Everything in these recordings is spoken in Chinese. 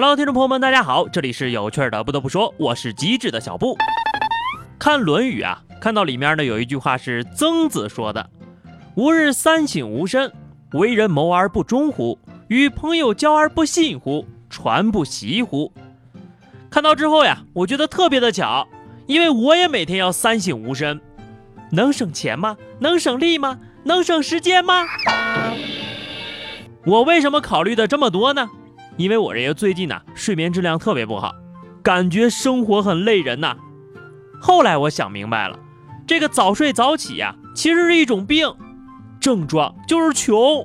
Hello，听众朋友们，大家好，这里是有趣的。不得不说，我是机智的小布。看《论语》啊，看到里面呢有一句话是曾子说的：“吾日三省吾身，为人谋而不忠乎？与朋友交而不信乎？传不习乎？”看到之后呀，我觉得特别的巧，因为我也每天要三省吾身。能省钱吗？能省力吗？能省时间吗？我为什么考虑的这么多呢？因为我这个最近呢，睡眠质量特别不好，感觉生活很累人呐。后来我想明白了，这个早睡早起呀，其实是一种病，症状就是穷。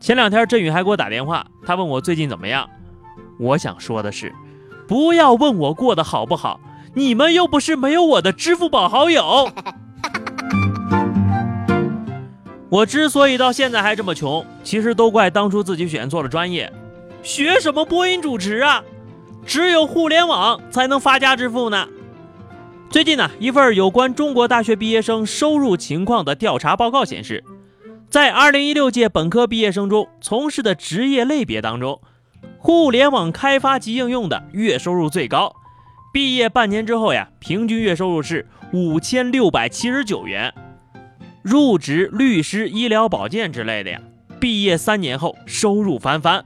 前两天振宇还给我打电话，他问我最近怎么样。我想说的是，不要问我过得好不好，你们又不是没有我的支付宝好友。我之所以到现在还这么穷，其实都怪当初自己选错了专业。学什么播音主持啊？只有互联网才能发家致富呢。最近呢，一份有关中国大学毕业生收入情况的调查报告显示，在2016届本科毕业生中从事的职业类别当中，互联网开发及应用的月收入最高。毕业半年之后呀，平均月收入是五千六百七十九元。入职律师、医疗保健之类的呀，毕业三年后收入翻番。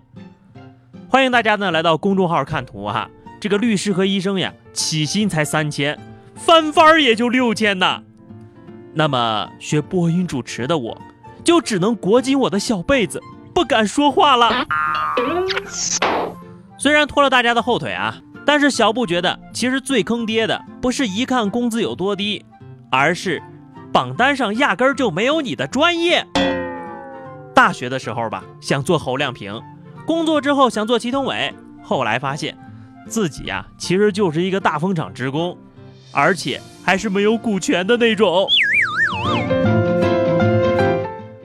欢迎大家呢来到公众号看图哈，这个律师和医生呀，起薪才三千，翻番儿也就六千呐。那么学播音主持的我，就只能裹紧我的小被子，不敢说话了。虽然拖了大家的后腿啊，但是小布觉得，其实最坑爹的不是一看工资有多低，而是榜单上压根儿就没有你的专业。大学的时候吧，想做侯亮平。工作之后想做祁同伟，后来发现自己呀其实就是一个大风厂职工，而且还是没有股权的那种。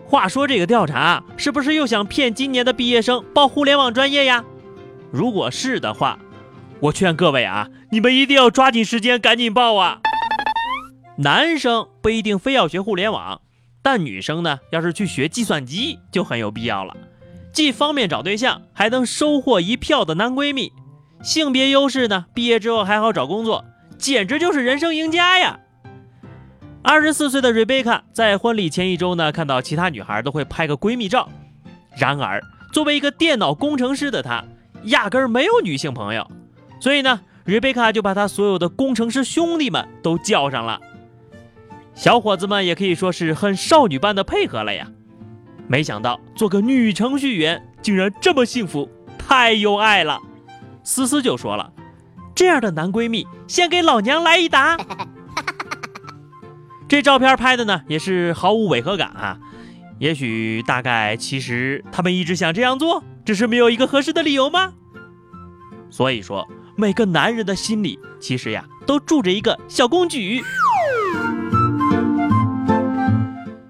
话说这个调查是不是又想骗今年的毕业生报互联网专业呀？如果是的话，我劝各位啊，你们一定要抓紧时间赶紧报啊！男生不一定非要学互联网，但女生呢，要是去学计算机就很有必要了。既方便找对象，还能收获一票的男闺蜜，性别优势呢？毕业之后还好找工作，简直就是人生赢家呀！二十四岁的瑞贝卡在婚礼前一周呢，看到其他女孩都会拍个闺蜜照，然而作为一个电脑工程师的她，压根儿没有女性朋友，所以呢，瑞贝卡就把她所有的工程师兄弟们都叫上了，小伙子们也可以说是很少女般的配合了呀。没想到做个女程序员竟然这么幸福，太有爱了。思思就说了：“这样的男闺蜜，先给老娘来一打。” 这照片拍的呢，也是毫无违和感啊。也许大概其实他们一直想这样做，只是没有一个合适的理由吗？所以说，每个男人的心里其实呀，都住着一个小公举。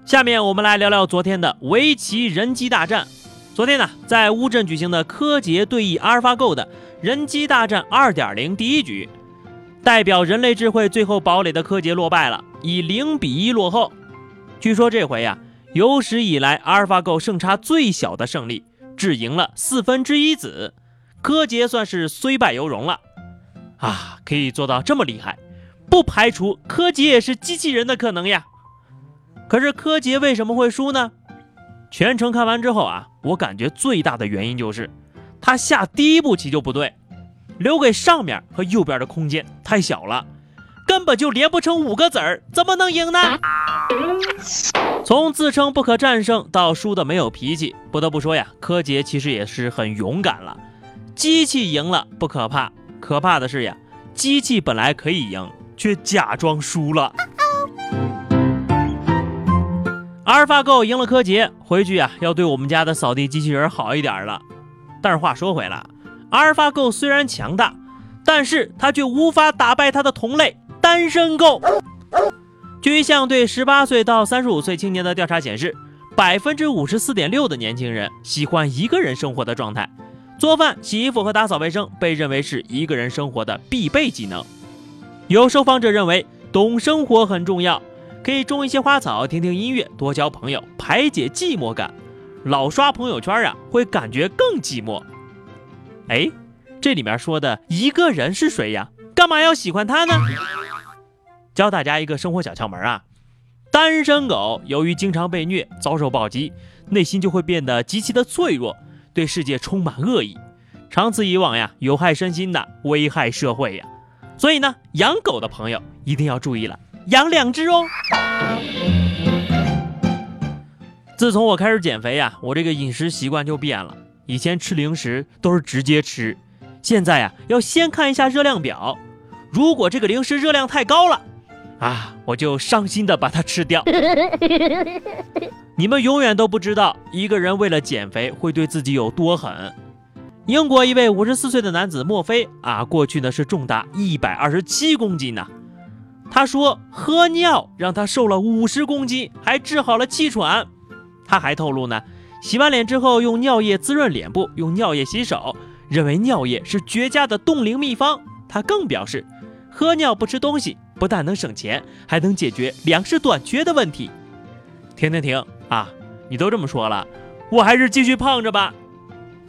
下面我们来聊聊昨天的围棋人机大战。昨天呢，在乌镇举行的柯洁对弈阿尔法狗的人机大战二点零第一局，代表人类智慧最后堡垒的柯洁落败了，以零比一落后。据说这回呀，有史以来阿尔法狗胜差最小的胜利，只赢了四分之一子，柯洁算是虽败犹荣了。啊，可以做到这么厉害，不排除柯洁也是机器人的可能呀。可是柯洁为什么会输呢？全程看完之后啊，我感觉最大的原因就是他下第一步棋就不对，留给上面和右边的空间太小了，根本就连不成五个子儿，怎么能赢呢？从自称不可战胜到输的没有脾气，不得不说呀，柯洁其实也是很勇敢了。机器赢了不可怕，可怕的是呀，机器本来可以赢，却假装输了。阿尔法狗赢了柯洁，回去啊要对我们家的扫地机器人好一点了。但是话说回来，阿尔法狗虽然强大，但是它却无法打败它的同类单身狗。据一项对十八岁到三十五岁青年的调查显示，百分之五十四点六的年轻人喜欢一个人生活的状态，做饭、洗衣服和打扫卫生被认为是一个人生活的必备技能。有受访者认为，懂生活很重要。可以种一些花草，听听音乐，多交朋友，排解寂寞感。老刷朋友圈啊，会感觉更寂寞。哎，这里面说的一个人是谁呀？干嘛要喜欢他呢？教大家一个生活小窍门啊，单身狗由于经常被虐，遭受暴击，内心就会变得极其的脆弱，对世界充满恶意，长此以往呀，有害身心的，危害社会呀。所以呢，养狗的朋友一定要注意了，养两只哦。自从我开始减肥呀，我这个饮食习惯就变了。以前吃零食都是直接吃，现在呀要先看一下热量表。如果这个零食热量太高了，啊，我就伤心的把它吃掉。你们永远都不知道一个人为了减肥会对自己有多狠。英国一位五十四岁的男子墨菲啊，过去呢是重达一百二十七公斤呢。他说喝尿让他瘦了五十公斤，还治好了气喘。他还透露呢，洗完脸之后用尿液滋润脸部，用尿液洗手，认为尿液是绝佳的冻龄秘方。他更表示，喝尿不吃东西，不但能省钱，还能解决粮食短缺的问题。停停停啊！你都这么说了，我还是继续胖着吧。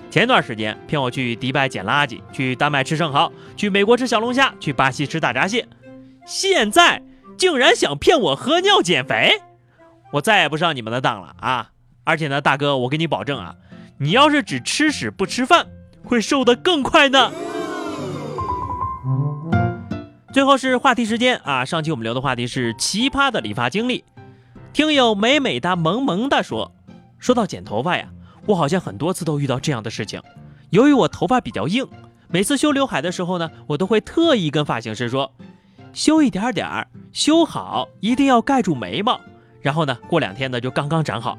前段时间骗我去迪拜捡垃圾，去丹麦吃生蚝，去美国吃小龙虾，去巴西吃大闸蟹，现在竟然想骗我喝尿减肥！我再也不上你们的当了啊！而且呢，大哥，我给你保证啊，你要是只吃屎不吃饭，会瘦得更快呢。最后是话题时间啊！上期我们聊的话题是奇葩的理发经历。听友美美哒萌萌哒说，说到剪头发呀，我好像很多次都遇到这样的事情。由于我头发比较硬，每次修刘海的时候呢，我都会特意跟发型师说，修一点点儿，修好一定要盖住眉毛。然后呢，过两天呢就刚刚长好，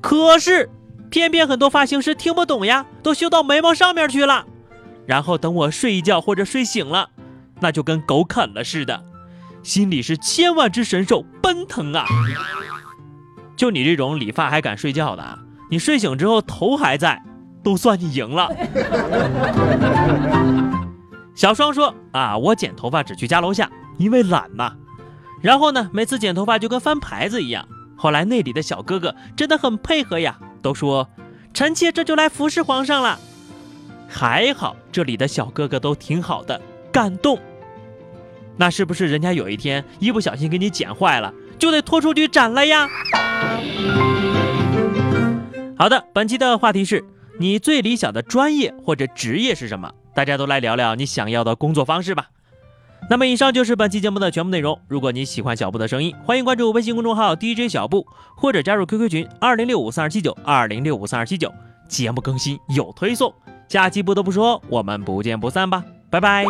可是偏偏很多发型师听不懂呀，都修到眉毛上面去了。然后等我睡一觉或者睡醒了，那就跟狗啃了似的，心里是千万只神兽奔腾啊！就你这种理发还敢睡觉的，你睡醒之后头还在，都算你赢了。小双说啊，我剪头发只去家楼下，因为懒嘛。然后呢，每次剪头发就跟翻牌子一样。后来那里的小哥哥真的很配合呀，都说臣妾这就来服侍皇上了。还好这里的小哥哥都挺好的，感动。那是不是人家有一天一不小心给你剪坏了，就得拖出去斩了呀？好的，本期的话题是你最理想的专业或者职业是什么？大家都来聊聊你想要的工作方式吧。那么以上就是本期节目的全部内容。如果你喜欢小布的声音，欢迎关注微信公众号 DJ 小布，或者加入 QQ 群二零六五三二七九二零六五三二七九，节目更新有推送。下期不得不说，我们不见不散吧，拜拜。